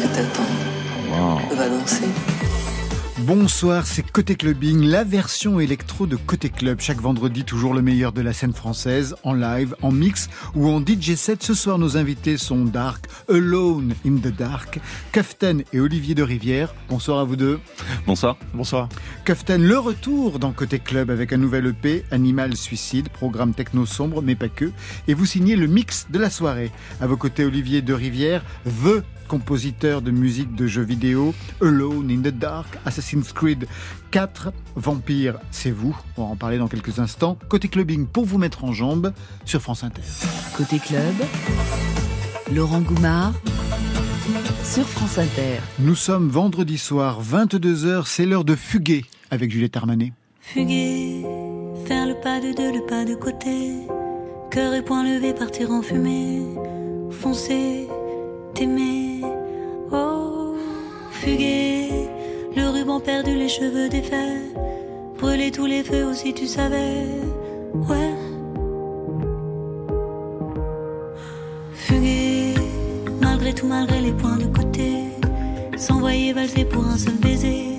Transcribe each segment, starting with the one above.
Que t'attends On va danser. Bonsoir, c'est Côté Clubbing, la version électro de Côté Club. Chaque vendredi, toujours le meilleur de la scène française, en live, en mix ou en DJ set. Ce soir, nos invités sont Dark, Alone in the Dark, Kaften et Olivier de Rivière. Bonsoir à vous deux. Bonsoir. Bonsoir. Kaften, le retour dans Côté Club avec un nouvel EP, Animal Suicide, programme techno sombre, mais pas que. Et vous signez le mix de la soirée. À vos côtés, Olivier de Rivière, The compositeur de musique de jeux vidéo, Alone in the Dark, Assassin's Creed 4, Vampire, c'est vous, on va en parler dans quelques instants. Côté clubbing pour vous mettre en jambe sur France Inter. Côté club, Laurent Goumard sur France Inter. Nous sommes vendredi soir, 22h, c'est l'heure de fuguer avec Juliette Armanet. Fuguer, faire le pas de deux, le pas de côté, cœur et poing levé, partir en fumée, foncer, t'aimer Oh, fuguer, le ruban perdu, les cheveux défaits. Brûler tous les feux aussi, tu savais. Ouais. Fuguer, malgré tout, malgré les points de côté. S'envoyer valser pour un seul baiser.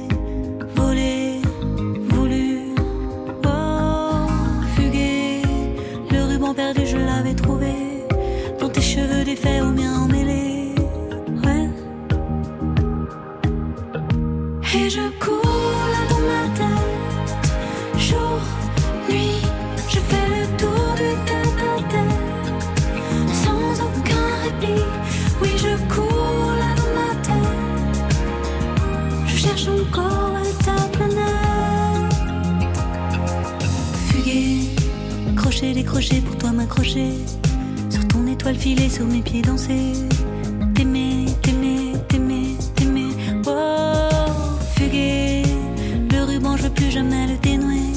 Sur ton étoile filée, sur mes pieds danser. T'aimer, t'aimer, t'aimer, t'aimer, oh, fuguer. Le ruban, je veux plus jamais le dénouer.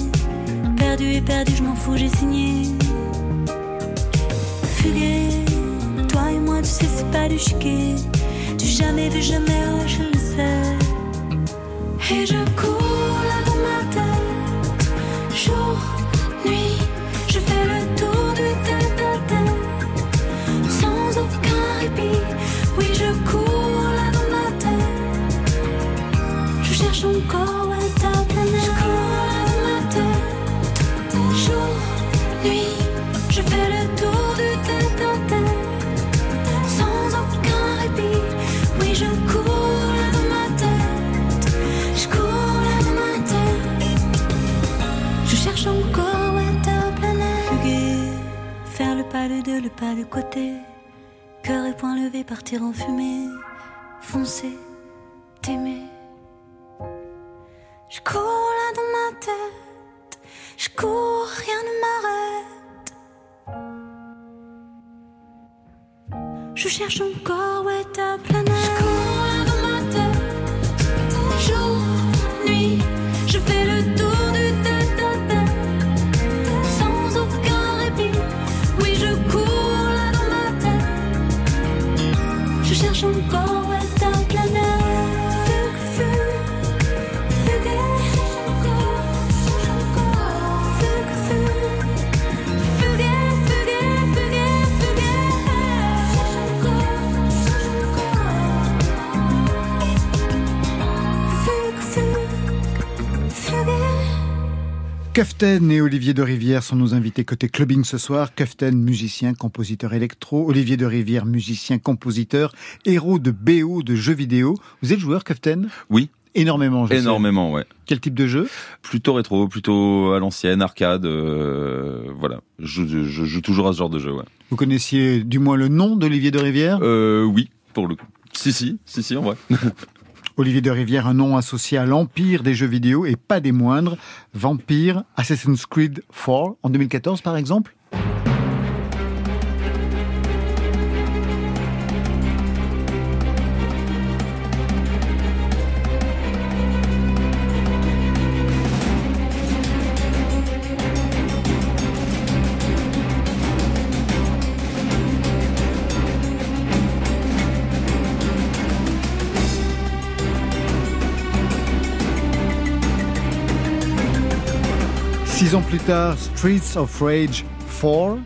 Perdu et perdu, je m'en fous, j'ai signé. Fuguer, toi et moi, tu sais, c'est pas du chiquet. Du jamais vu, jamais, oh, je le sais. Et je cours pas côté. Cœur et poing levé, partir en fumée. Foncer, t'aimer. Je cours là dans ma tête. Je cours, rien ne m'arrête. Je cherche encore où est ta planète. Je cherche Kaften et Olivier de Rivière sont nos invités côté clubbing ce soir. Kaften, musicien, compositeur électro. Olivier de Rivière, musicien, compositeur, héros de BO de jeux vidéo. Vous êtes joueur, Kaften Oui, Énormément, je sais. énormément, ouais. Quel type de jeu? Plutôt rétro, plutôt à l'ancienne, arcade, euh, voilà. Je, je- je joue toujours à ce genre de jeu, ouais. Vous connaissiez du moins le nom d'Olivier de Rivière? Euh, oui, pour le coup. Si, si, si, si, en vrai. Olivier de Rivière, un nom associé à l'empire des jeux vidéo et pas des moindres. Vampire, Assassin's Creed 4 en 2014 par exemple? Six ans plus tard, Streets of Rage 4.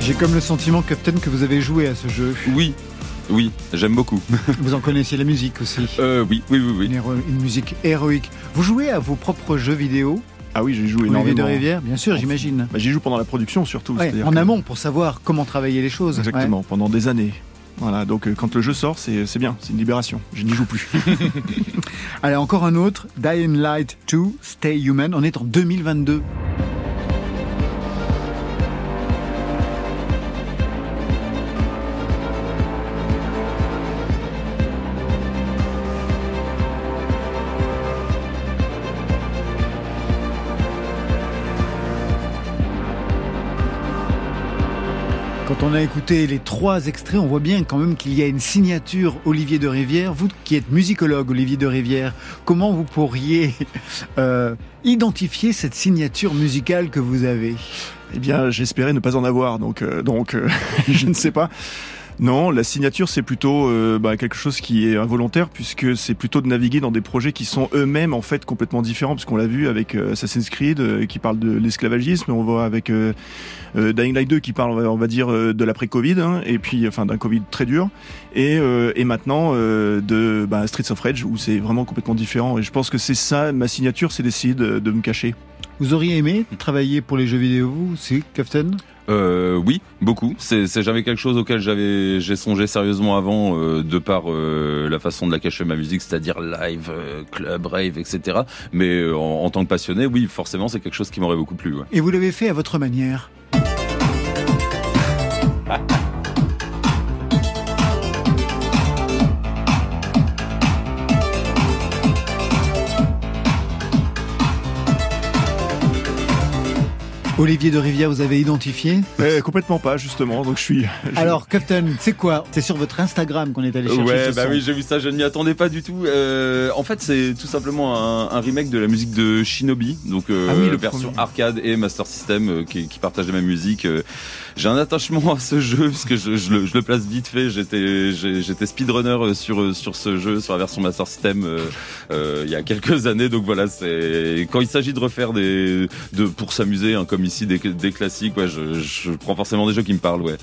J'ai comme le sentiment, Captain, que vous avez joué à ce jeu. Oui, oui, j'aime beaucoup. Vous en connaissiez la musique aussi euh, Oui, oui, oui. oui. Une, héro- une musique héroïque. Vous jouez à vos propres jeux vidéo? Ah oui, j'ai joué Olivier énormément. de Rivière Bien sûr, j'imagine. Bah, J'y joue pendant la production surtout. Ouais, en que- amont, pour savoir comment travailler les choses. Exactement, pendant des années. Voilà, donc euh, quand le jeu sort, c'est c'est bien, c'est une libération. Je n'y joue plus. Allez, encore un autre. Dying Light 2, Stay Human. On est en 2022. Quand on a écouté les trois extraits, on voit bien quand même qu'il y a une signature Olivier de Rivière. Vous qui êtes musicologue, Olivier de Rivière, comment vous pourriez euh, identifier cette signature musicale que vous avez? Eh bien, j'espérais ne pas en avoir, donc, euh, donc euh, je ne sais pas. Non, la signature, c'est plutôt euh, bah, quelque chose qui est involontaire, puisque c'est plutôt de naviguer dans des projets qui sont eux-mêmes en fait complètement différents, parce qu'on l'a vu avec euh, Assassin's Creed, euh, qui parle de l'esclavagisme, on voit avec euh, Dying Light 2, qui parle, on va- dire, de l'après-Covid, hein, et puis enfin d'un Covid très dur, et, et maintenant de bah, Streets of Rage, où c'est vraiment complètement différent. Et je pense que c'est ça, ma signature, c'est d'essayer de, de me cacher. Vous auriez aimé travailler pour les jeux vidéo, vous aussi, Captain? Euh, oui, beaucoup. C'est jamais quelque chose auquel j'avais j'ai songé sérieusement avant, euh, de par euh, la façon de la cacher ma musique, c'est-à-dire live, euh, club, rave, etc. Mais en, en tant que passionné, oui, forcément, c'est quelque chose qui m'aurait beaucoup plu. ouais. Et vous l'avez fait à votre manière? Olivier de Rivière, vous avez identifié Euh, complètement pas, justement. Donc je suis. je- Alors, Captain, c'est quoi? C'est sur votre Instagram qu'on est allé chercher Ouais, ce bah son. oui, j'ai vu ça, je ne m'y attendais pas du tout. Euh, en fait, c'est tout simplement un, un remake de la musique de Shinobi, donc euh, Ah oui, le version premier. arcade et Master System qui, qui partagent la même musique. J'ai un attachement à ce jeu parce que je, je le, je le place vite fait. J'étais j'étais speedrunner euh, sur euh, sur ce jeu, sur la version Master System euh, euh, il y a quelques années. Donc voilà, c'est quand il s'agit de refaire des de pour s'amuser, hein, comme ici des, des classiques. Ouais, je, je prends forcément des jeux qui me parlent. Ouais.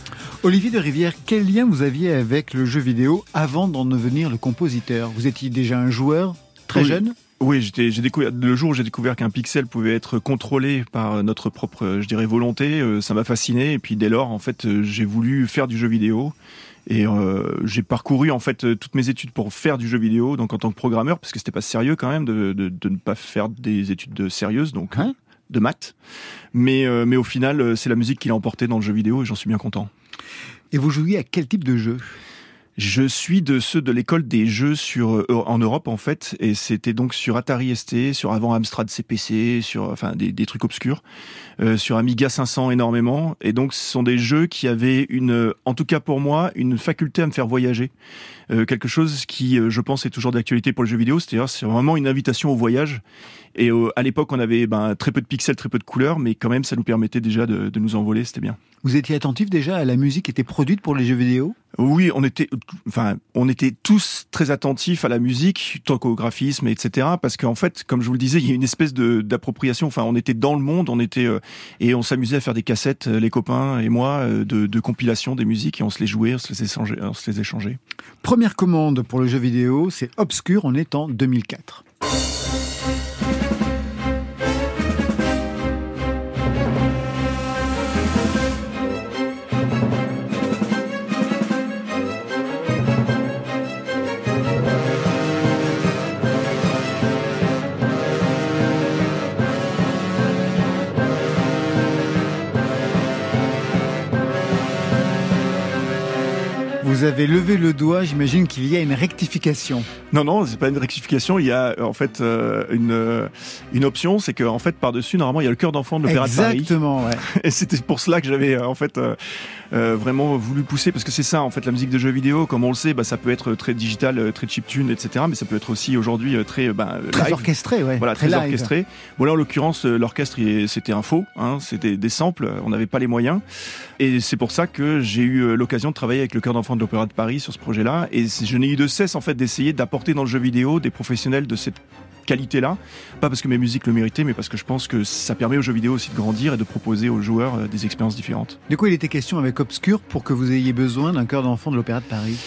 Olivier de Rivière, quel lien vous aviez avec le jeu vidéo avant d'en devenir le compositeur? Vous étiez déjà un joueur très Oui. jeune? Oui, j'ai découvert le jour où j'ai découvert qu'un pixel pouvait être contrôlé par notre propre, je dirais, volonté. euh, ça m'a fasciné. Et puis dès lors, en fait, euh, j'ai voulu faire du jeu vidéo. Et euh, j'ai parcouru en fait euh, toutes mes études pour faire du jeu vidéo, donc en tant que programmeur, parce que c'était pas sérieux quand même de, de, de ne pas faire des études de sérieuses, donc Hein de maths. Mais euh, mais au final, c'est la musique qui l'a emporté dans le jeu vidéo et j'en suis bien content. Et vous jouiez à quel type de jeu? Je suis de ceux de l'école des jeux sur euh, en Europe en fait, et c'était donc sur Atari ST, sur avant Amstrad CPC, sur enfin des, des trucs obscurs, euh, sur Amiga 500 énormément, et donc ce sont des jeux qui avaient une, euh, en tout cas pour moi, une faculté à me faire voyager, Euh, quelque chose qui, euh, je pense, est toujours d'actualité pour le jeu vidéo, c'est-à-dire c'est vraiment une invitation au voyage. Et à l'époque, on avait ben, très peu de pixels, très peu de couleurs, mais quand même, ça nous permettait déjà de, de nous envoler, c'était bien. Vous étiez attentif déjà à la musique qui était produite pour les jeux vidéo? Oui, on était, enfin, on était tous très attentifs à la musique, tant qu'au graphisme, etc. Parce qu'en fait, comme je vous le disais, il y a une espèce de d'appropriation. Enfin, on était dans le monde, on était euh, et on s'amusait à faire des cassettes, euh, les copains et moi, euh, de, de compilation des musiques et on se les jouait, on se les échangeait, on se les échangeait. Première commande pour le jeu vidéo, c'est Obscure, on est en 2004. Vous avez levé le doigt, j'imagine qu'il y a une rectification. Non, non, c'est pas une rectification. Il y a euh, en fait euh, une euh, une option, c'est qu'en fait par dessus, normalement, il y a le cœur d'enfant de l'Opéra de Paris. Exactement, ouais. Et c'était pour cela que j'avais en fait euh, euh, vraiment voulu pousser parce que c'est ça en fait la musique de jeux vidéo, comme on le sait, bah, ça peut être très digital, euh, très chiptune, etc. Mais ça peut être aussi aujourd'hui euh, très bah, Très live. orchestré, ouais. Voilà, très, orchestré. Bon là, en l'occurrence, euh, l'orchestre, c'était un faux, hein, c'était des samples, on n'avait pas les moyens. Et c'est pour ça que j'ai eu euh, l'occasion de travailler avec le chœur d'enfants de l'Opéra de Paris sur ce projet-là. Et c'est- je n'ai eu de cesse en fait d'essayer d'apporter dans le jeu vidéo des professionnels de cette qualité-là. Pas parce que mes musiques le méritaient, mais parce que je pense que ça permet aux jeux vidéo aussi de grandir et de proposer aux joueurs euh, des expériences différentes. De quoi il était question avec Obscur pour que vous ayez besoin d'un chœur d'enfant de l'Opéra de Paris?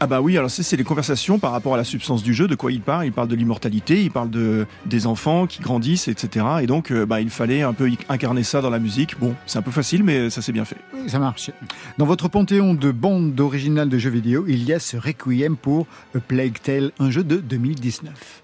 Ah bah oui, alors c'est les conversations par rapport à la substance du jeu, de quoi il parle. Il parle de l'immortalité, il parle de des enfants qui grandissent, etc. Et donc euh, bah, il fallait un peu y- incarner ça dans la musique. Bon, c'est un peu facile, mais ça s'est bien fait. Oui, ça marche. Dans votre panthéon de bandes originales de jeux vidéo, il y a ce Requiem pour A Plague Tale, un jeu de 2019.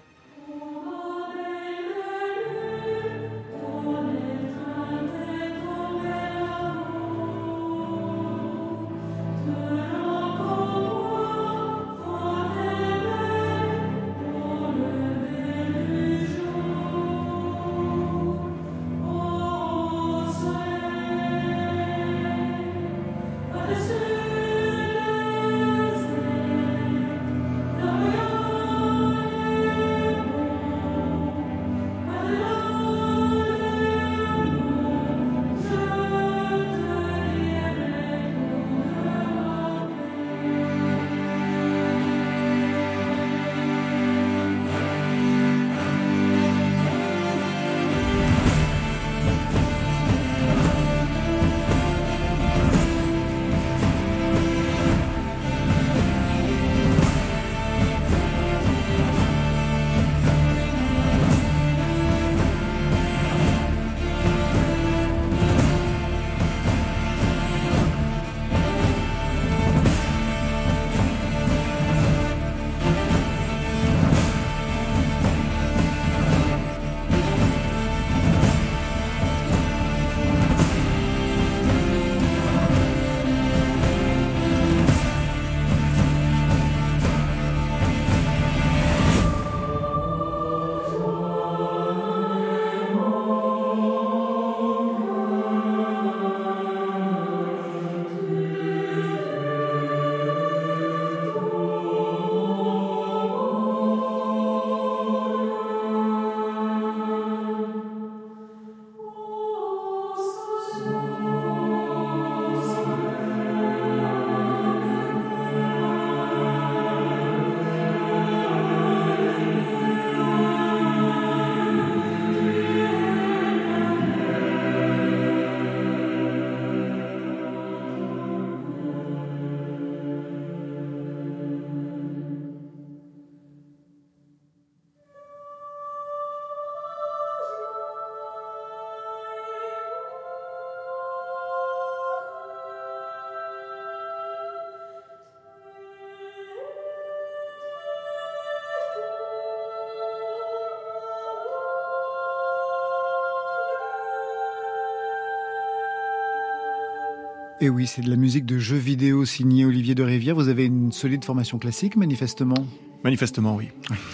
Et oui, c'est de la musique de jeux vidéo signée Olivier de Rivière. Vous avez une solide formation classique, manifestement? Manifestement, oui.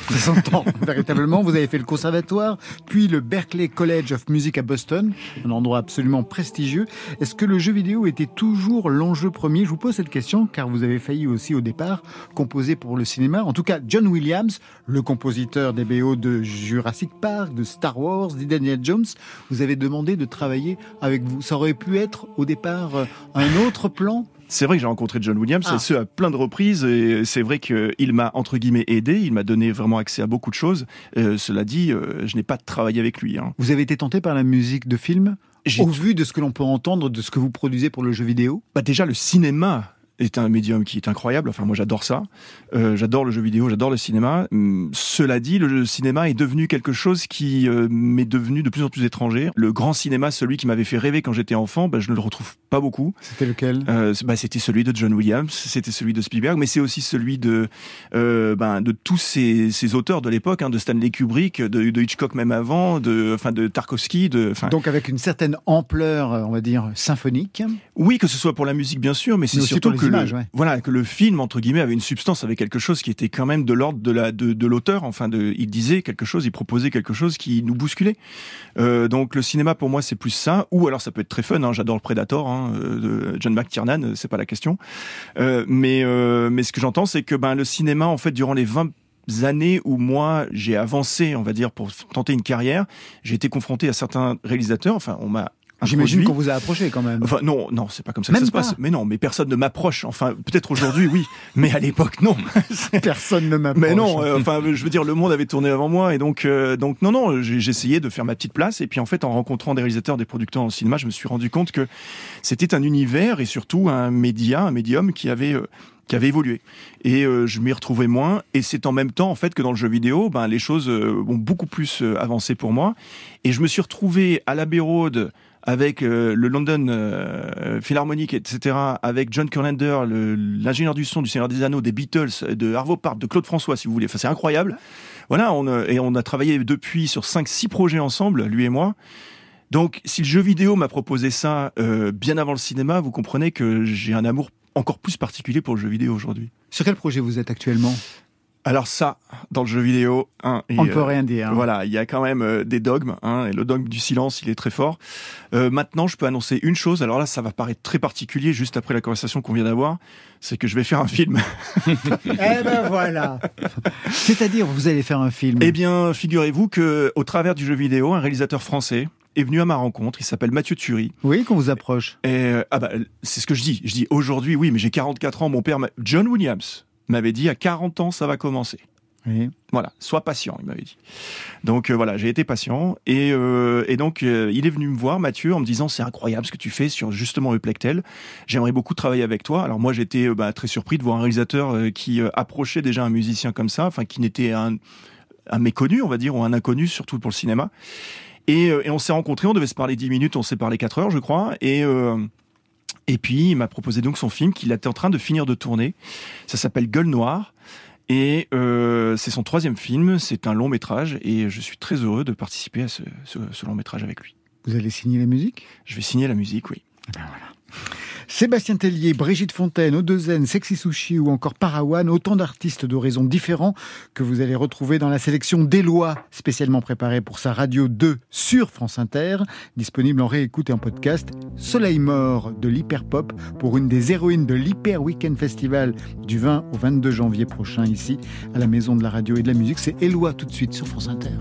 Ça s'entend véritablement. Vous avez fait le conservatoire, puis le Berklee College of Music à Boston, un endroit absolument prestigieux. Est-ce que le jeu vidéo était toujours l'enjeu premier? Je vous pose cette question car vous avez failli aussi au départ composer pour le cinéma. En tout cas, John Williams, le compositeur des BO de Jurassic Park, de Star Wars, d'Indiana Jones, vous avez demandé de travailler avec vous. Ça aurait pu être au départ un autre plan C'est vrai que j'ai rencontré John Williams, Ah. et ce à plein de reprises, et c'est vrai qu'il m'a entre guillemets aidé, il m'a donné vraiment accès à beaucoup de choses. Euh, cela dit, euh, je n'ai pas travaillé avec lui. hein. Vous avez été tenté par la musique de film au vu de ce que l'on peut entendre de ce que vous produisez pour le jeu vidéo? Bah déjà le cinéma est un médium qui est incroyable. Enfin moi j'adore ça. Euh, j'adore le jeu vidéo, j'adore le cinéma. Hum, cela dit, le cinéma est devenu quelque chose qui euh, m'est devenu de plus en plus étranger. Le grand cinéma, celui qui m'avait fait rêver quand j'étais enfant, bah, je ne le retrouve pas beaucoup. C'était lequel? Euh, bah, c'était celui de John Williams, c'était celui de Spielberg, mais c'est aussi celui de ben, de tous ces, ces auteurs de l'époque, hein, de Stanley Kubrick, de, de Hitchcock même avant, de enfin de Tarkovsky, de Donc avec une certaine ampleur, on va dire, symphonique. oui que ce soit pour la musique bien sûr, mais c'est surtout que l'image, le, ouais. voilà, que le film entre guillemets avait une substance, avait quelque chose qui était quand même de l'ordre de la de, de l'auteur. Enfin, de, il disait quelque chose, il proposait quelque chose qui nous bousculait. Euh, donc le cinéma pour moi c'est plus ça. Ou alors ça peut être très fun. Hein, J'adore le Predator hein, euh, de John McTiernan, euh, c'est pas la question. Euh, mais euh, mais ce que j'entends c'est que ben le cinéma en fait durant les 20 années où moi j'ai avancé, on va dire, pour tenter une carrière, j'ai été confronté à certains réalisateurs. Enfin, on m'a J'imagine qu'on vous a approché quand même. Enfin non, non, c'est pas comme ça que ça se pas. passe. Mais non, mais personne ne m'approche. Enfin, peut-être aujourd'hui, oui, mais à l'époque, non. Personne ne m'approche. mais non, euh, enfin, je veux dire, le monde avait tourné avant moi, et donc, euh, donc non, non, essayé de faire ma petite place. Et puis en fait, en rencontrant des réalisateurs, des producteurs en cinéma, je me suis rendu compte que c'était un univers et surtout un média, un médium qui avait euh, qui avait évolué. Et euh, je m'y retrouvais moins. Et c'est en même temps, en fait, que dans le jeu vidéo, ben, les choses euh, ont beaucoup plus euh, avancé pour moi. Et je me suis retrouvé à l'Abbey Road avec euh, le London euh, Philharmonic, etc., avec John Curlander, l'ingénieur du son du Seigneur des Anneaux, des Beatles, de Arvo Part, de Claude François, si vous voulez. Enfin, c'est incroyable. Voilà, euh, et on a travaillé depuis sur 5-6 projets ensemble, lui et moi. Donc, si le jeu vidéo m'a proposé ça bien avant le cinéma, vous comprenez que j'ai un amour encore plus particulier pour le jeu vidéo aujourd'hui. Sur quel projet vous êtes actuellement? Alors ça, dans le jeu vidéo, hein, et, On ne peut euh, rien dire. hein. voilà, il y a quand même euh, des dogmes, hein, et le dogme du silence, il est très fort. Euh, maintenant, je peux annoncer une chose. Alors là, ça va paraître très particulier juste après la conversation qu'on vient d'avoir, c'est que je vais faire un film. Eh ben voilà. C'est-à-dire, vous allez faire un film. eh bien, figurez-vous que au travers du jeu vidéo, un réalisateur français est venu à ma rencontre. Il s'appelle Mathieu Thury. Oui, qu'on vous approche. Et euh, ah bah, c'est ce que je dis. Je dis aujourd'hui, oui, mais j'ai 44 ans. Mon père, John Williams, m'avait dit à 40 ans, ça va commencer. Oui. Voilà, sois patient, il m'avait dit. Donc euh, voilà, j'ai été patient et, euh, et donc euh, il est venu me voir, Mathieu, en me disant c'est incroyable ce que tu fais sur justement Euplectel. J'aimerais beaucoup travailler avec toi. Alors moi j'étais bah, très surpris de voir un réalisateur qui approchait déjà un musicien comme ça, enfin qui n'était un, un méconnu, on va dire, ou un inconnu surtout pour le cinéma. Et, et on s'est rencontrés, on devait se parler 10 minutes, on s'est parlé 4 heures, je crois. Et et puis il m'a proposé donc son film qu'il était en train de finir de tourner. Ça s'appelle Gueule Noire. Et euh, c'est son troisième film, c'est un long métrage et je suis très heureux de participer à ce, ce- ce long métrage avec lui. Vous allez signer la musique? Je vais signer la musique, oui. Sébastien Tellier, Brigitte Fontaine, Odezen, Sexy Sushi ou encore Parawan, autant d'artistes d'horizons différents que vous allez retrouver dans la sélection d'Éloi, spécialement préparée pour sa radio 2 sur France Inter, disponible en réécoute et en podcast. Soleil mort de l'hyperpop pour une des héroïnes de l'Hyper Weekend Festival du 20 au 22 janvier prochain ici à la Maison de la Radio et de la Musique. C'est Éloi tout de suite sur France Inter.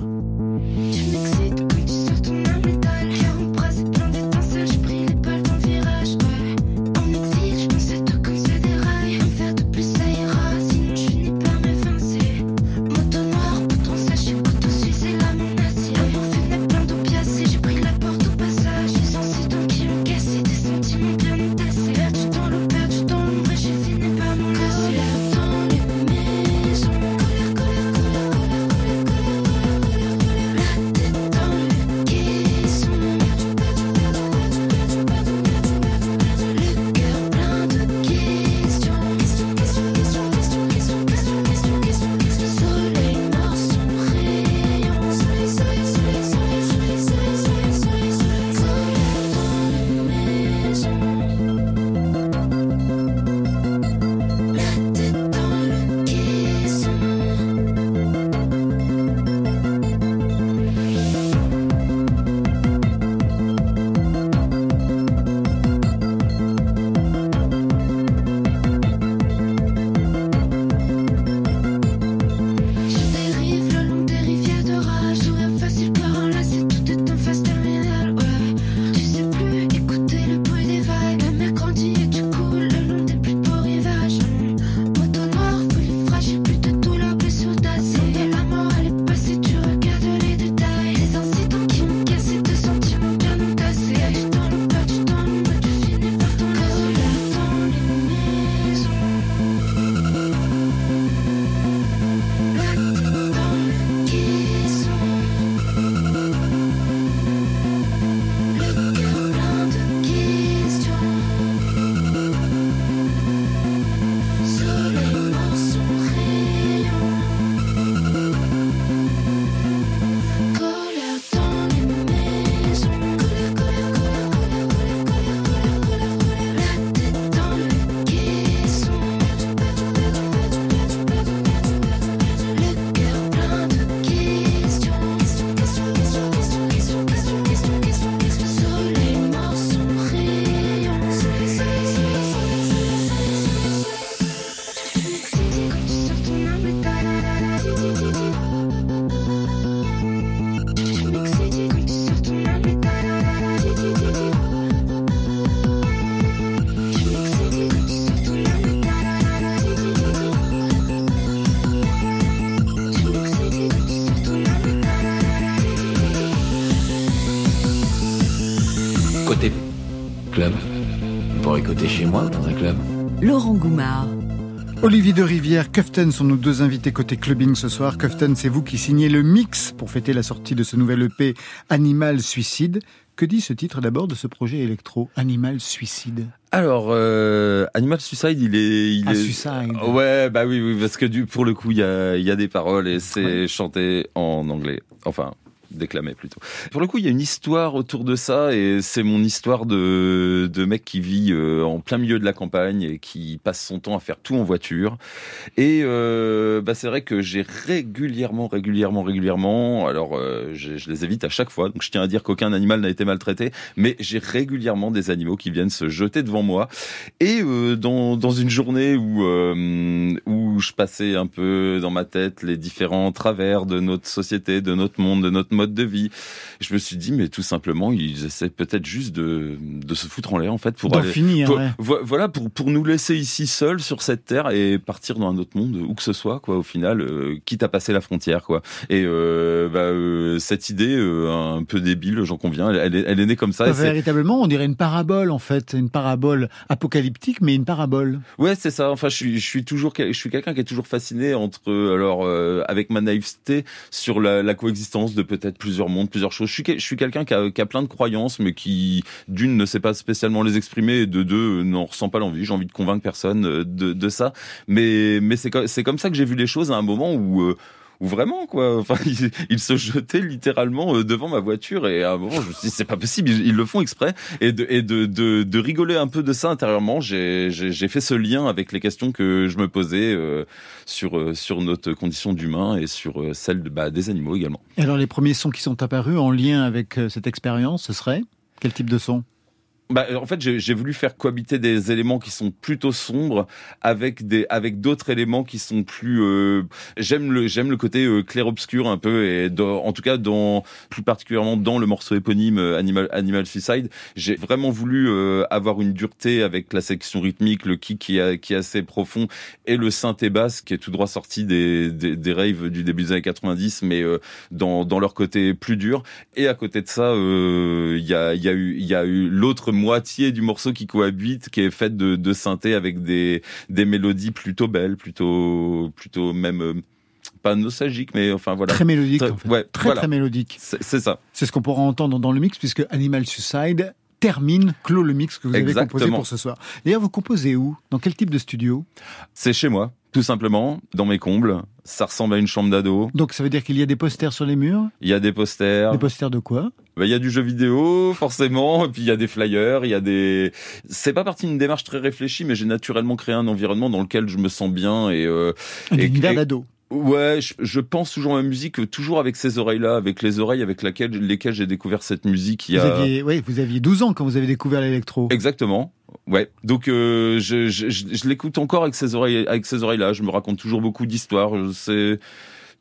Club. Pour écouter chez moi dans un club. Laurent Goumard. Olivier de Rivière, Kuften sont nos deux invités côté clubbing ce soir. Kuften, c'est vous qui signez le mix pour fêter la sortie de ce nouvel EP Animal Suicide. Que dit ce titre d'abord de ce projet électro Animal Suicide? Alors, euh, Animal Suicide, il est, il Ah, est. Suicide. Ouais, bah oui, oui, parce que du, pour le coup, il y a, il y a des paroles et c'est Ouais. chanté en anglais. Enfin, déclamé plutôt. Pour le coup, il y a une histoire autour de ça et c'est mon histoire de, de mec qui vit euh, en plein milieu de la campagne et qui passe son temps à faire tout en voiture. Et euh, bah, c'est vrai que j'ai régulièrement, régulièrement, régulièrement, alors euh, je, je les évite à chaque fois, donc je tiens à dire qu'aucun animal n'a été maltraité, mais j'ai régulièrement des animaux qui viennent se jeter devant moi. Et euh, dans, dans une journée où, euh, où je passais un peu dans ma tête les différents travers de notre société, de notre monde, de notre mode de vie, je me suis dit, mais tout simplement, ils essaient peut-être juste de, de se foutre en l'air, en fait, pour aller, finir, pour- ouais. vo- voilà, pour, pour nous laisser ici seuls sur cette terre et partir dans un autre monde, où que ce soit, quoi, au final, euh, quitte à passer la frontière, quoi. Et euh, bah, euh, cette idée, un peu débile, j'en conviens, elle, est, elle est née comme ça. c'est- Véritablement, on dirait une parabole en fait, une parabole apocalyptique, mais une parabole. Ouais, c'est ça. Enfin, je suis, je suis toujours, je suis quelqu'un qui est toujours fasciné entre, alors, avec ma naïveté sur la, la coexistence de peut-être plusieurs mondes, plusieurs choses. Je suis, je suis quelqu'un qui a, plein de croyances, mais qui, d'une, ne sait pas spécialement les exprimer, et de deux, euh, n'en ressent pas l'envie. J'ai envie de convaincre personne euh, de, ça. Mais, mais c'est comme ça que j'ai vu les choses à un moment où. euh, où vraiment quoi. Enfin ils, ils se jetaient littéralement euh, devant ma voiture et à un moment je me suis dit c'est pas possible. Ils, le font exprès. Et de et de, de, de rigoler un peu de ça intérieurement j'ai j'ai fait ce lien avec les questions que je me posais euh, sur euh, sur notre condition d'humain et sur euh, celle de, bah, des animaux également. Et alors les premiers sons qui sont apparus en lien avec cette expérience, ce serait? Quel type de son? Bah, en fait, j'ai voulu faire cohabiter des éléments qui sont plutôt sombres avec des avec d'autres éléments qui sont plus. euh, j'aime le j'aime le côté euh, clair obscur un peu et dans- en tout cas dans plus particulièrement dans le morceau éponyme euh, Animal Animal Suicide, j'ai vraiment voulu euh, avoir une dureté avec la section rythmique, le kick qui est qui est assez profond et le synthé basse qui est tout droit sorti des des, des raves du début des années 90, mais euh, dans dans leur côté plus dur. Et à côté de ça, euh, il y a il y a eu il y a eu l'autre moitié du morceau qui cohabite, qui est faite de, de synthé avec des des mélodies plutôt belles, plutôt plutôt même euh, pas nostalgiques, mais enfin voilà. Très mélodique, Très- en fait. ouais, très voilà. très mélodique. C'est ça. C'est ce qu'on pourra entendre dans le mix puisque Animal Suicide termine, clôt le mix que vous avez composé pour ce soir. D'ailleurs, vous composez où? Dans quel type de studio? C'est chez moi, tout simplement, dans mes combles. Ça ressemble à une chambre d'ado. Donc ça veut dire qu'il y a des posters sur les murs? Il y a des posters. Des posters de quoi? Bah, il y a du jeu vidéo, forcément, et puis il y a des flyers, il y a des. C'est pas partie d'une démarche très réfléchie, mais j'ai naturellement créé un environnement dans lequel je me sens bien et. euh, Un et- univers d'ado. Ouais, je, je pense toujours à ma musique, euh, toujours avec ces oreilles-là, avec les oreilles avec laquelle, lesquelles j'ai découvert cette musique. Il y Vous, a... aviez, ouais, vous aviez 12 ans quand vous avez découvert l'électro. Exactement. Ouais. Donc euh, je, je, je, je l'écoute encore avec ces oreilles, avec ces oreilles-là. Je me raconte toujours beaucoup d'histoires. Je- C'est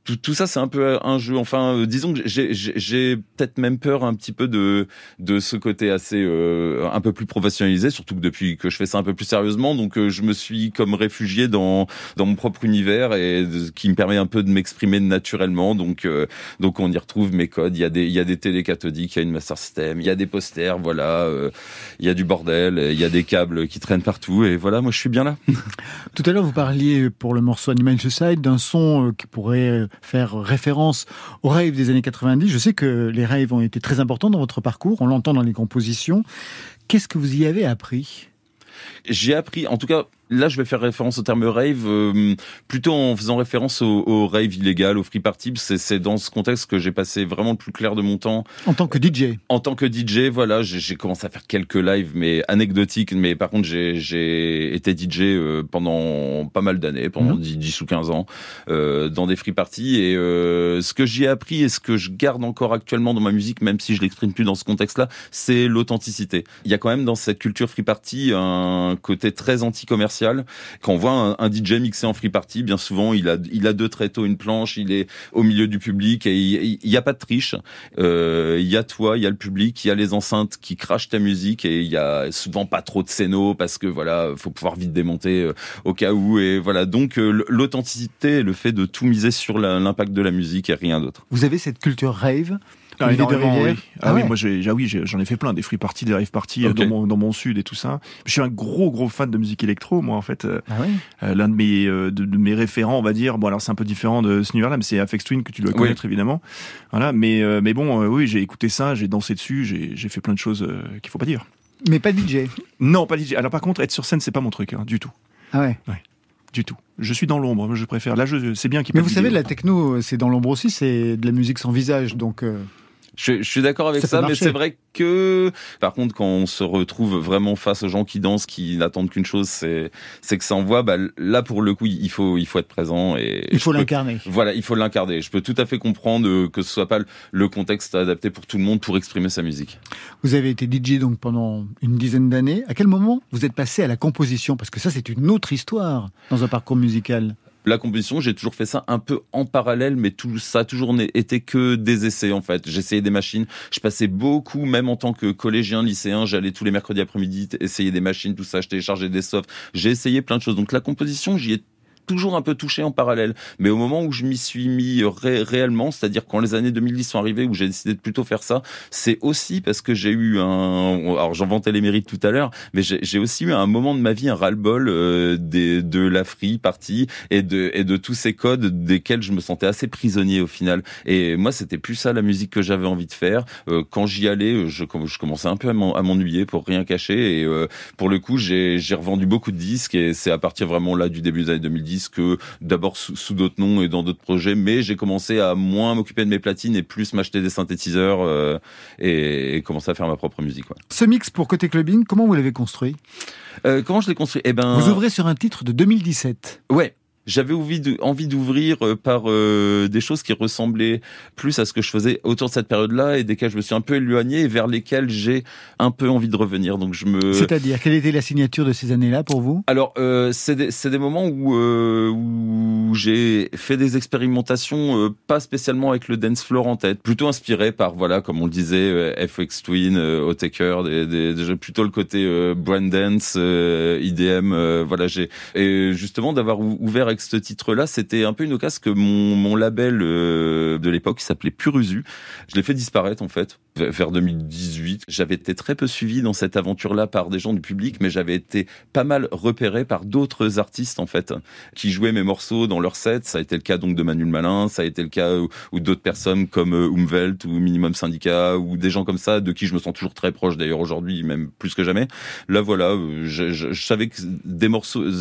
tout, tout ça, c'est un peu un jeu. Enfin, euh, disons que j'ai- peut-être même peur un petit peu de de ce côté assez euh, un peu plus professionnalisé, surtout que depuis que je fais ça un peu plus sérieusement. Donc euh, je me suis comme réfugié dans dans mon propre univers et qui me permet un peu de m'exprimer naturellement. Donc euh, donc on y retrouve mes codes. Il y a des il y a des télé cathodiques, il y a une master system, il y a des posters, voilà. euh, il y a du bordel, il y a des câbles qui traînent partout et voilà, moi je suis bien là. Tout à l'heure, vous parliez pour le morceau Animal Suicide d'un son euh, qui pourrait euh, faire référence aux raves des années 90. Je sais que les raves ont été très importants dans votre parcours, on l'entend dans les compositions. Qu'est-ce que vous y avez appris? J'ai appris, en tout cas, là je vais faire référence au terme rave, euh, plutôt en faisant référence au, au rave illégal, au free party. C'est c'est dans ce contexte que j'ai passé vraiment le plus clair de mon temps. en tant que DJ En tant que DJ, voilà, j'ai j'ai commencé à faire quelques lives, mais anecdotiques. Mais par contre, j'ai- j'ai été DJ euh, pendant pas mal d'années, pendant. 10, 10 ou 15 ans, euh, dans des free parties. Et euh, ce que j'y ai appris et ce que je garde encore actuellement dans ma musique, même si je l'exprime plus dans ce contexte-là, c'est l'authenticité. Il y a quand même dans cette culture free party un côté très anti-commercial. Quand on voit un, DJ mixer en free party, bien souvent, il a, il a deux tréteaux, une planche, il est au milieu du public et il n'y a pas de triche. Euh, Il y a toi, il y a le public, il y a les enceintes qui crachent ta musique et il y a souvent pas trop de scénos parce que voilà, faut pouvoir vite démonter euh, au cas où et voilà. Donc euh, l'authenticité, le fait de tout miser sur l'impact de la musique et rien d'autre. Vous avez cette culture rave Ah, énormément, oui. Ah, Ah oui, ouais. moi j'ai, ah oui, j'en ai fait plein, des free parties, des rave parties euh, dans, mon, dans mon sud et tout ça. Je suis un gros gros fan de musique électro, moi en fait. euh, Ah oui euh, l'un de mes de, de mes référents, on va dire. Bon, alors c'est un peu différent de ce univers-là, mais c'est Afex Twin que tu dois Oui. connaître évidemment. Voilà, mais euh, mais bon, euh, oui, j'ai écouté ça, j'ai dansé dessus, j'ai j'ai fait plein de choses qu'il faut pas dire. Mais pas DJ. Non, pas DJ. Alors par contre, être sur scène, c'est pas mon truc, hein, du tout, Ah ouais. du tout. Je suis dans l'ombre, je préfère. Là, je, c'est bien qu'il. Mais vous savez, la techno, c'est dans l'ombre aussi, c'est de la musique sans visage. Donc, euh, Je, je suis d'accord avec Ça mais c'est vrai que, par contre, quand on se retrouve vraiment face aux gens qui dansent, qui n'attendent qu'une chose, c'est, c'est que ça envoie. Bah, là, pour le coup, il faut, il faut être présent et il faut l'incarner. Voilà, il faut l'incarner. Je peux tout à fait comprendre que ce soit pas le- le contexte adapté pour tout le monde pour exprimer sa musique. Vous avez été DJ donc pendant une dizaine d'années. À quel moment vous êtes passé à la composition? Parce que ça, c'est une autre histoire dans un parcours musical. La composition, j'ai toujours fait ça un peu en parallèle, mais tout ça a toujours été que des essais en fait. J'essayais des machines. Je passais beaucoup, même en tant que collégien, lycéen, j'allais tous les mercredis après-midi essayer des machines, tout ça. Je téléchargeais des softs. J'ai essayé plein de choses. Donc la composition, j'y ai toujours un peu touché en parallèle. Mais au moment où je m'y suis mis ré- réellement, c'est-à-dire quand les années 2010 sont arrivées, où j'ai décidé de plutôt faire ça, c'est aussi parce que j'ai eu un... Alors j'en vantais les mérites tout à l'heure, mais j'ai aussi eu un moment de ma vie un ras-le-bol euh, de la free party et de, et de tous ces codes desquels je me sentais assez prisonnier au final. Et moi, c'était plus ça la musique que j'avais envie de faire. Euh, quand j'y allais, je, je commençais un peu à m'en- à m'ennuyer pour rien cacher. Et euh, pour le coup, j'ai revendu beaucoup de disques et c'est à partir vraiment là du début des années 2010 que d'abord sous, sous d'autres noms et dans d'autres projets, mais j'ai commencé à moins m'occuper de mes platines et plus m'acheter des synthétiseurs euh, et, et commencer à faire ma propre musique. Ce mix pour côté clubbing, comment vous l'avez construit? Euh, comment je l'ai construit? Eh ben, Vous ouvrez sur un titre de 2017. Ouais. J'avais envie d'ouvrir euh, par euh, des choses qui ressemblaient plus à ce que je faisais autour de cette période-là et desquelles je me suis un peu éloigné et vers lesquelles j'ai un peu envie de revenir. Donc je me C'est-à-dire, quelle était la signature de ces années-là pour vous? Alors, euh, c'est des, c'est des moments où, euh, où j'ai fait des expérimentations, euh, pas spécialement avec le dance floor en tête, plutôt inspiré par, voilà, comme on le disait, euh, FX Twin, euh, Otaker, des, des, des- plutôt le côté euh, brand dance, euh, IDM, euh, voilà, j'ai et justement d'avoir ou- ouvert avec ce titre-là, c'était un peu une occasion que mon, label euh, de l'époque, s'appelait Purusu, je l'ai fait disparaître en fait vers 2018. J'avais été très peu suivi dans cette aventure-là par des gens du public, mais j'avais été pas mal repéré par d'autres artistes en fait qui jouaient mes morceaux dans leur set. Ça a été le cas donc de Manuel Malin, ça a été le cas ou, d'autres personnes comme euh, Umwelt ou Minimum Syndicat ou des gens comme ça de qui je me sens toujours très proche d'ailleurs aujourd'hui même plus que jamais. Là voilà, euh, je, savais que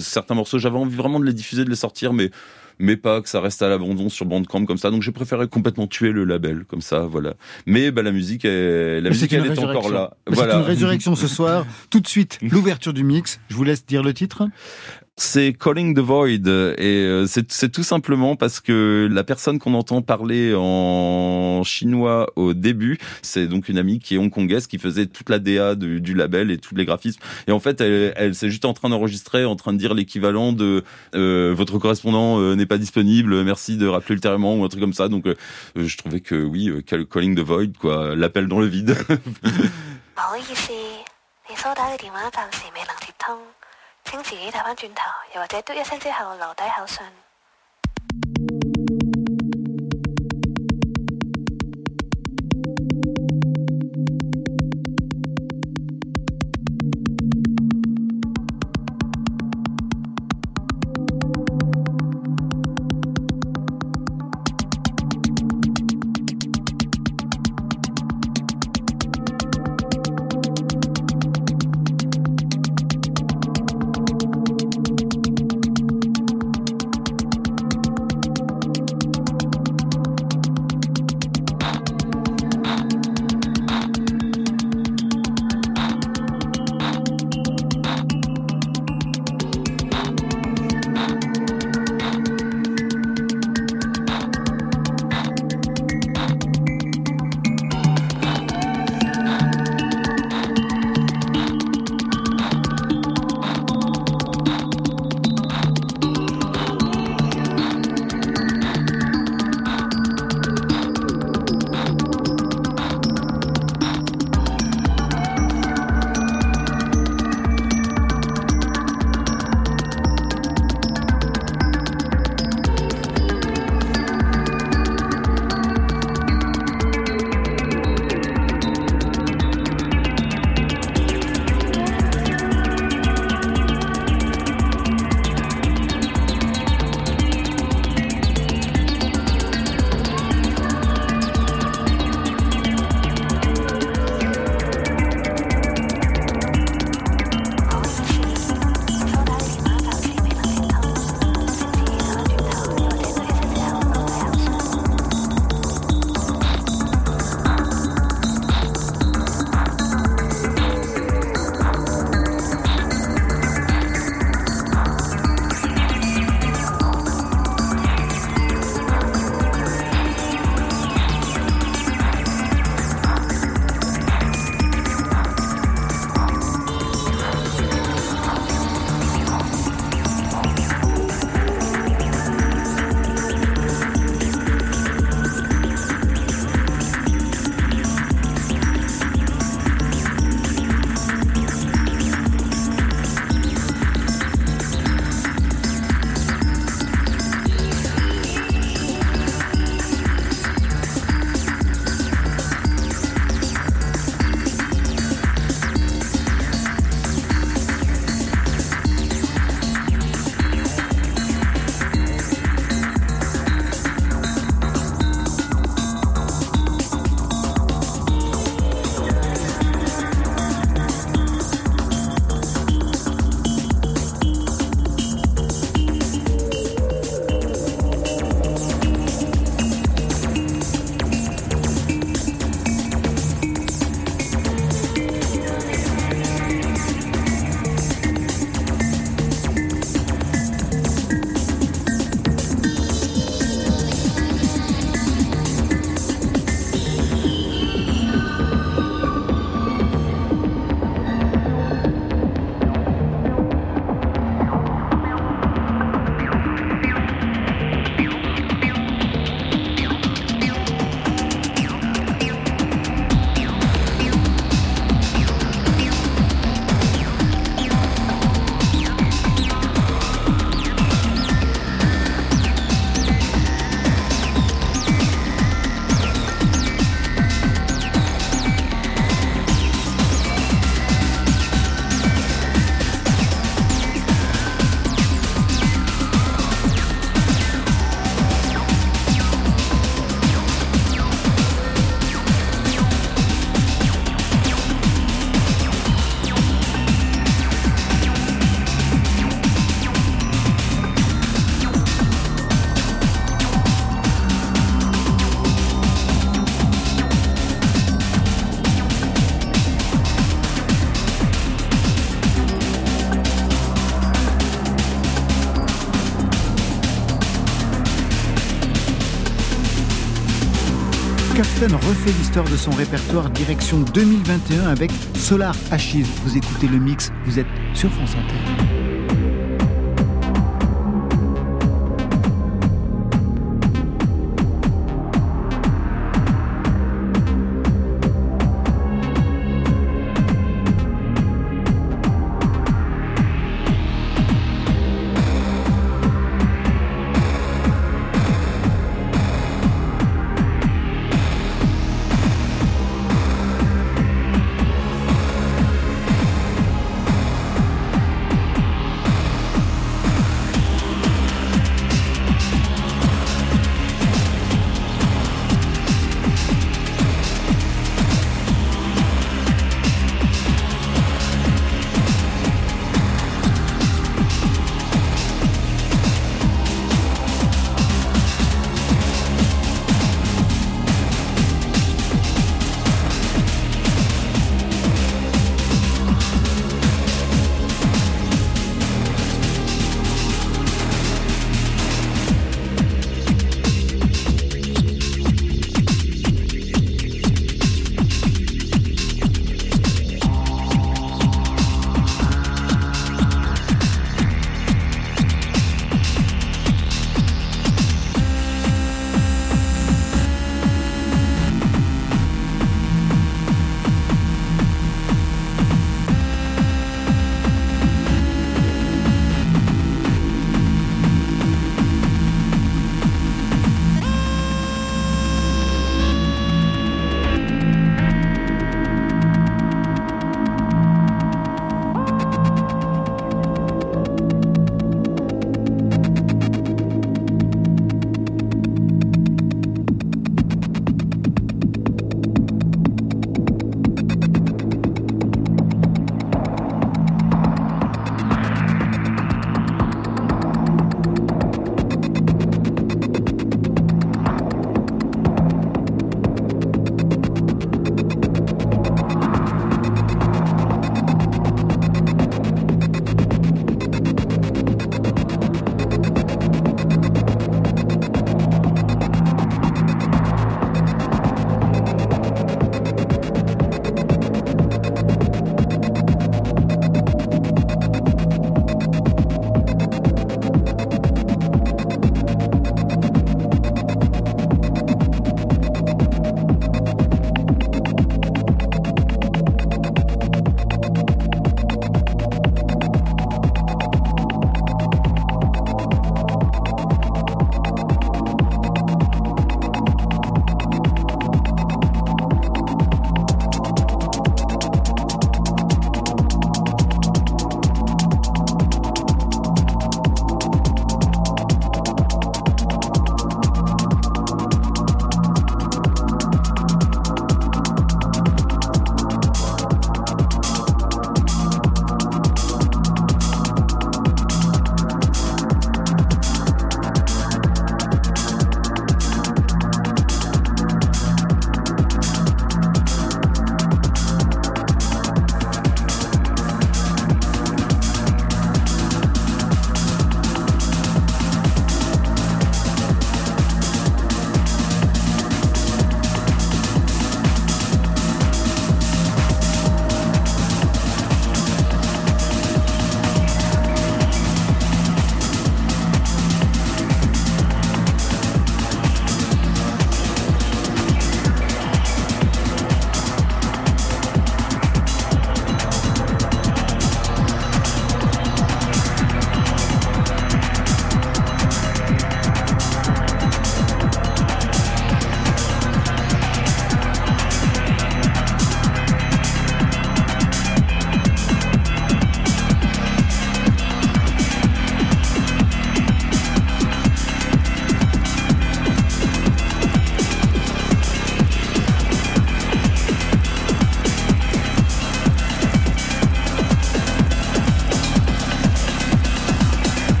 certains morceaux, j'avais envie vraiment de les diffuser, de les sortir, mais mais pas que ça reste à l'abandon sur Bandcamp comme ça. Donc j'ai préféré complètement tuer le label comme ça, voilà. Mais bah la musique, est, la Mais musique elle est encore là. Voilà. C'est une résurrection ce soir. Tout de suite, l'ouverture du mix. Je vous laisse dire le titre. C'est Calling the Void et euh, c'est c'est tout simplement parce que la personne qu'on entend parler en chinois au début, c'est donc une amie qui est hongkongaise qui faisait toute la DA du, du label et tous les graphismes. Et en fait, elle, elle c'est juste en train d'enregistrer, en train de dire l'équivalent de euh, votre correspondant euh, n'est pas disponible, merci de rappeler ultérieurement ou un truc comme ça. Donc euh, je trouvais que oui, euh, Call- Calling the Void quoi, l'appel dans le vide. 請自己打返轉頭，又或者嘟一聲之後留低口信。 「 l'histoire de son répertoire direction 2021 avec Solar Ashes. Vous écoutez le mix, vous êtes sur France Inter.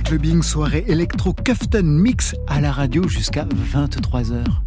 Clubbing, soirée électro Kufton Mix à la radio jusqu'à 23h.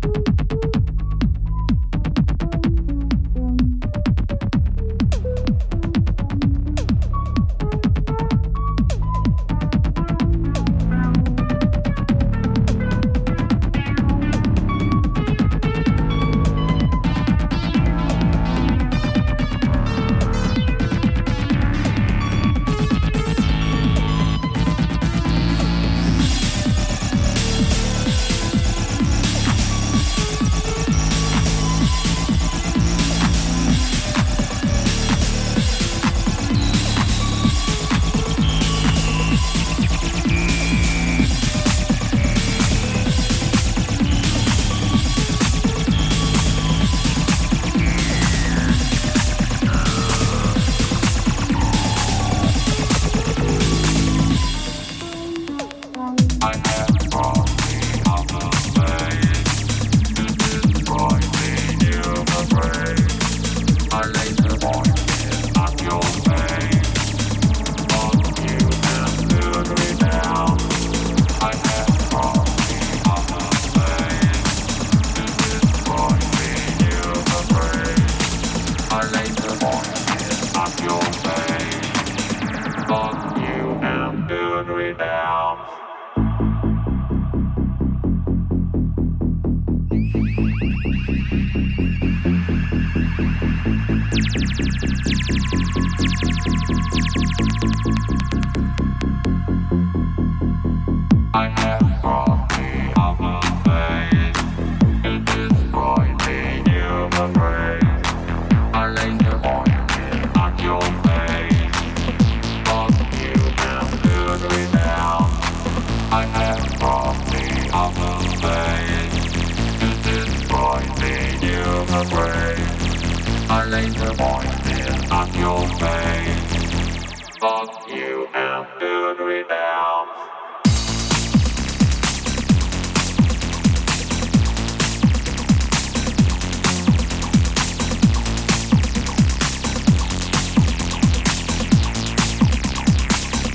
I lay the pointed on your face, but you am good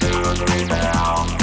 Do Good without.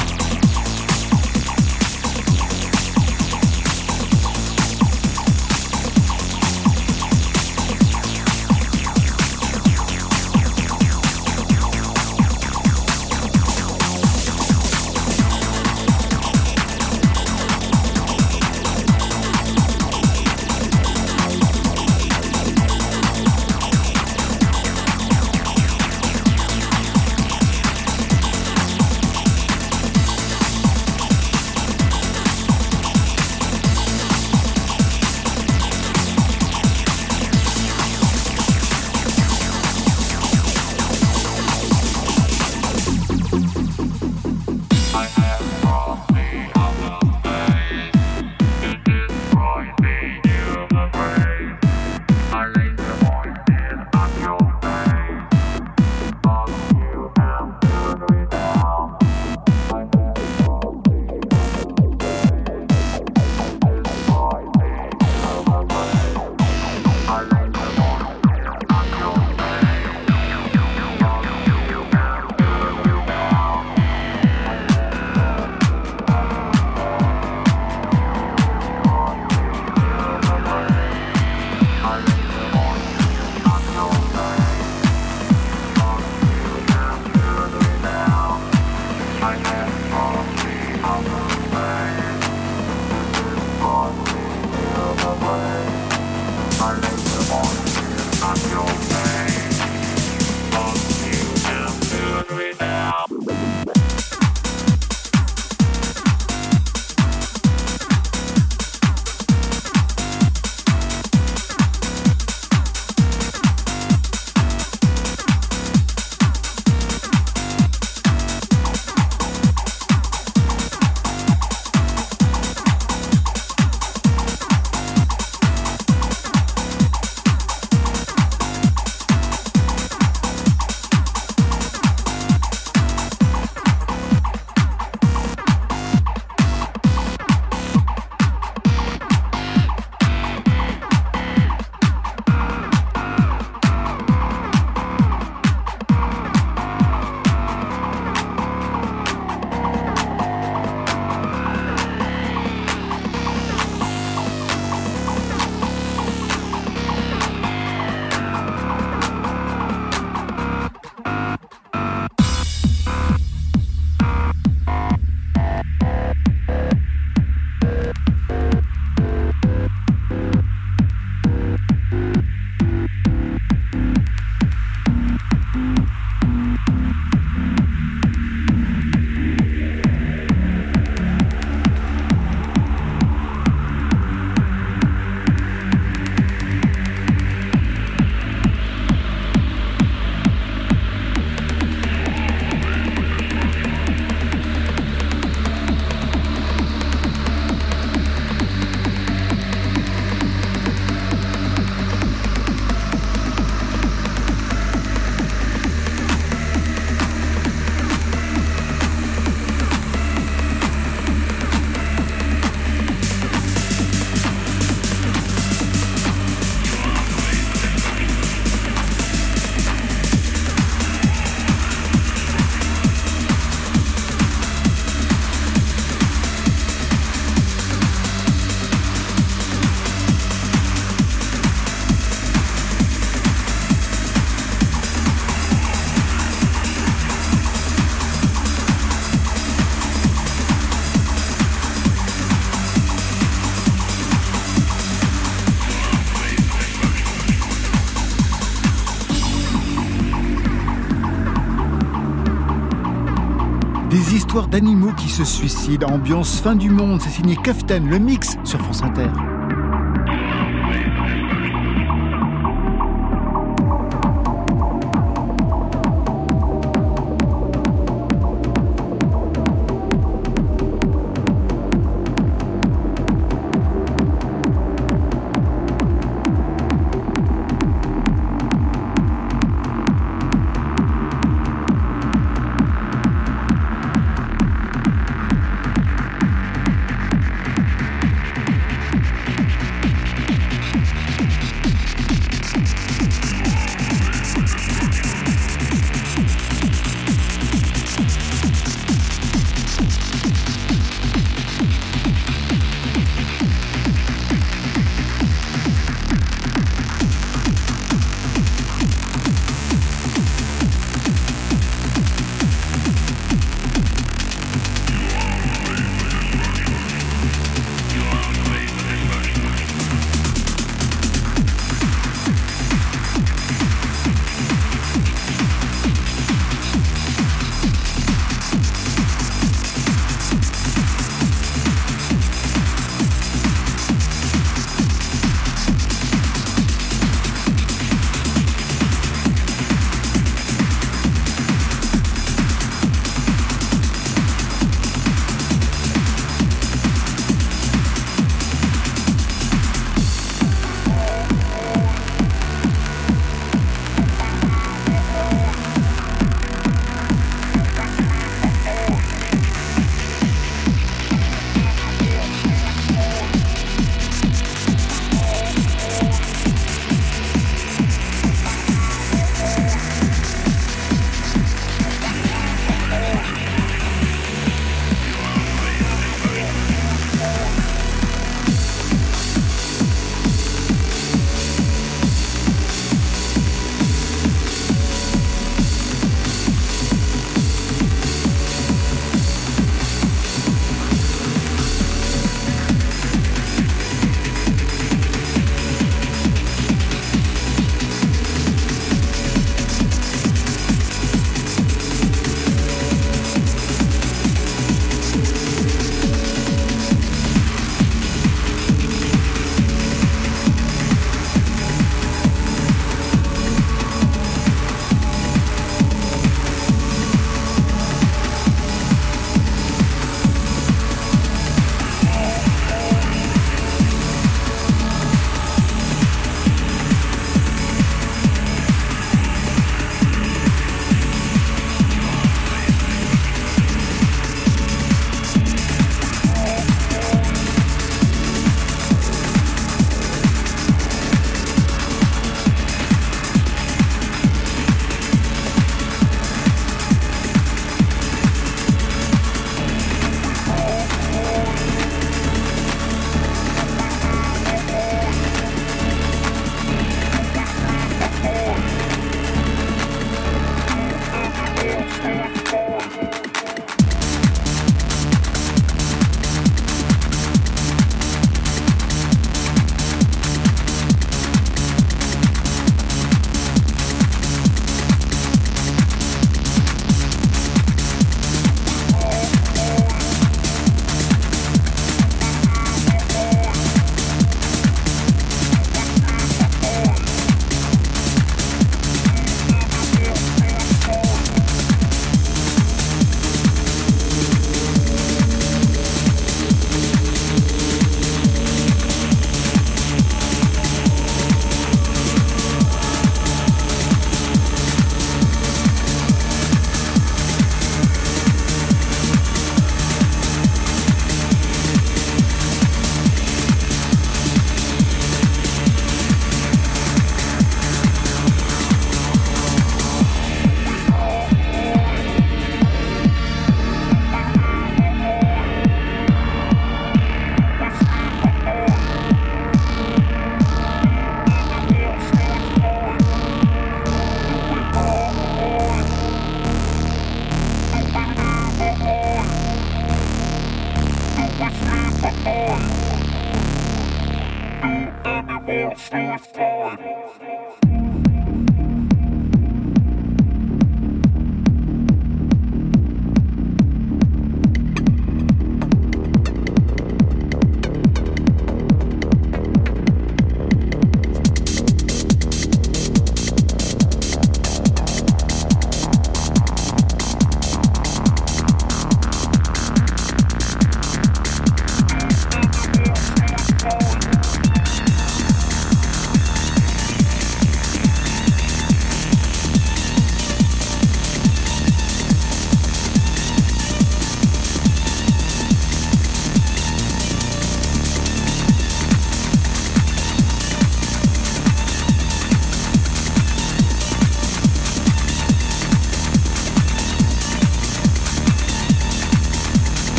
D'animaux qui se suicident. Ambiance fin du monde, c'est signé Kaftan, le mix sur France Inter.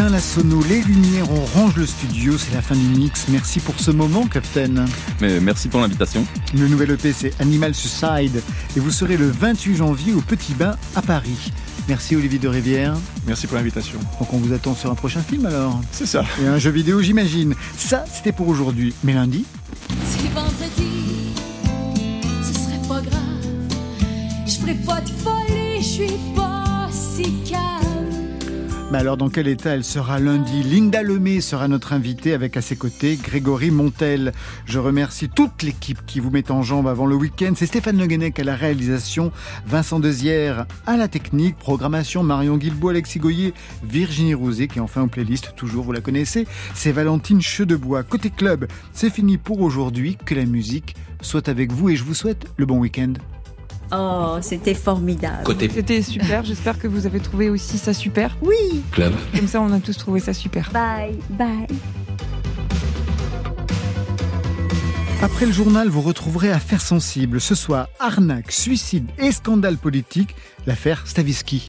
Éteint la sono, les lumières, on range le studio, c'est la fin du mix. Merci pour ce moment, Captain. Mais merci pour l'invitation. Le nouvel EP, c'est Animal Suicide, et vous serez le 28 janvier au Petit Bain à Paris. Merci Olivier de Rivière. Merci pour l'invitation. Donc on vous attend sur un prochain film alors C'est ça. Et un jeu vidéo, j'imagine. Ça, c'était pour aujourd'hui. Mais lundi alors, dans quel état elle sera lundi? Linda Lemay sera notre invitée avec à ses côtés Grégory Montel. Je remercie toute l'équipe qui vous met en jambe avant le week-end. C'est Stéphane Le Guenec à la réalisation, Vincent Dezière à la technique, programmation, Marion Guilbault, Alexis Goyer, Virginie Rousset qui est enfin en playlist, toujours vous la connaissez. C'est Valentine Chedebois. Côté club, c'est fini pour aujourd'hui. Que la musique soit avec vous et je vous souhaite le bon week-end. Oh, c'était formidable. Côté C'était super, j'espère que vous avez trouvé aussi ça super. Oui. club. Comme ça, on a tous trouvé ça super. Bye, bye. Après le journal, vous retrouverez Affaires sensibles. Ce soir, arnaque, suicide et scandale politique, l'affaire Stavisky.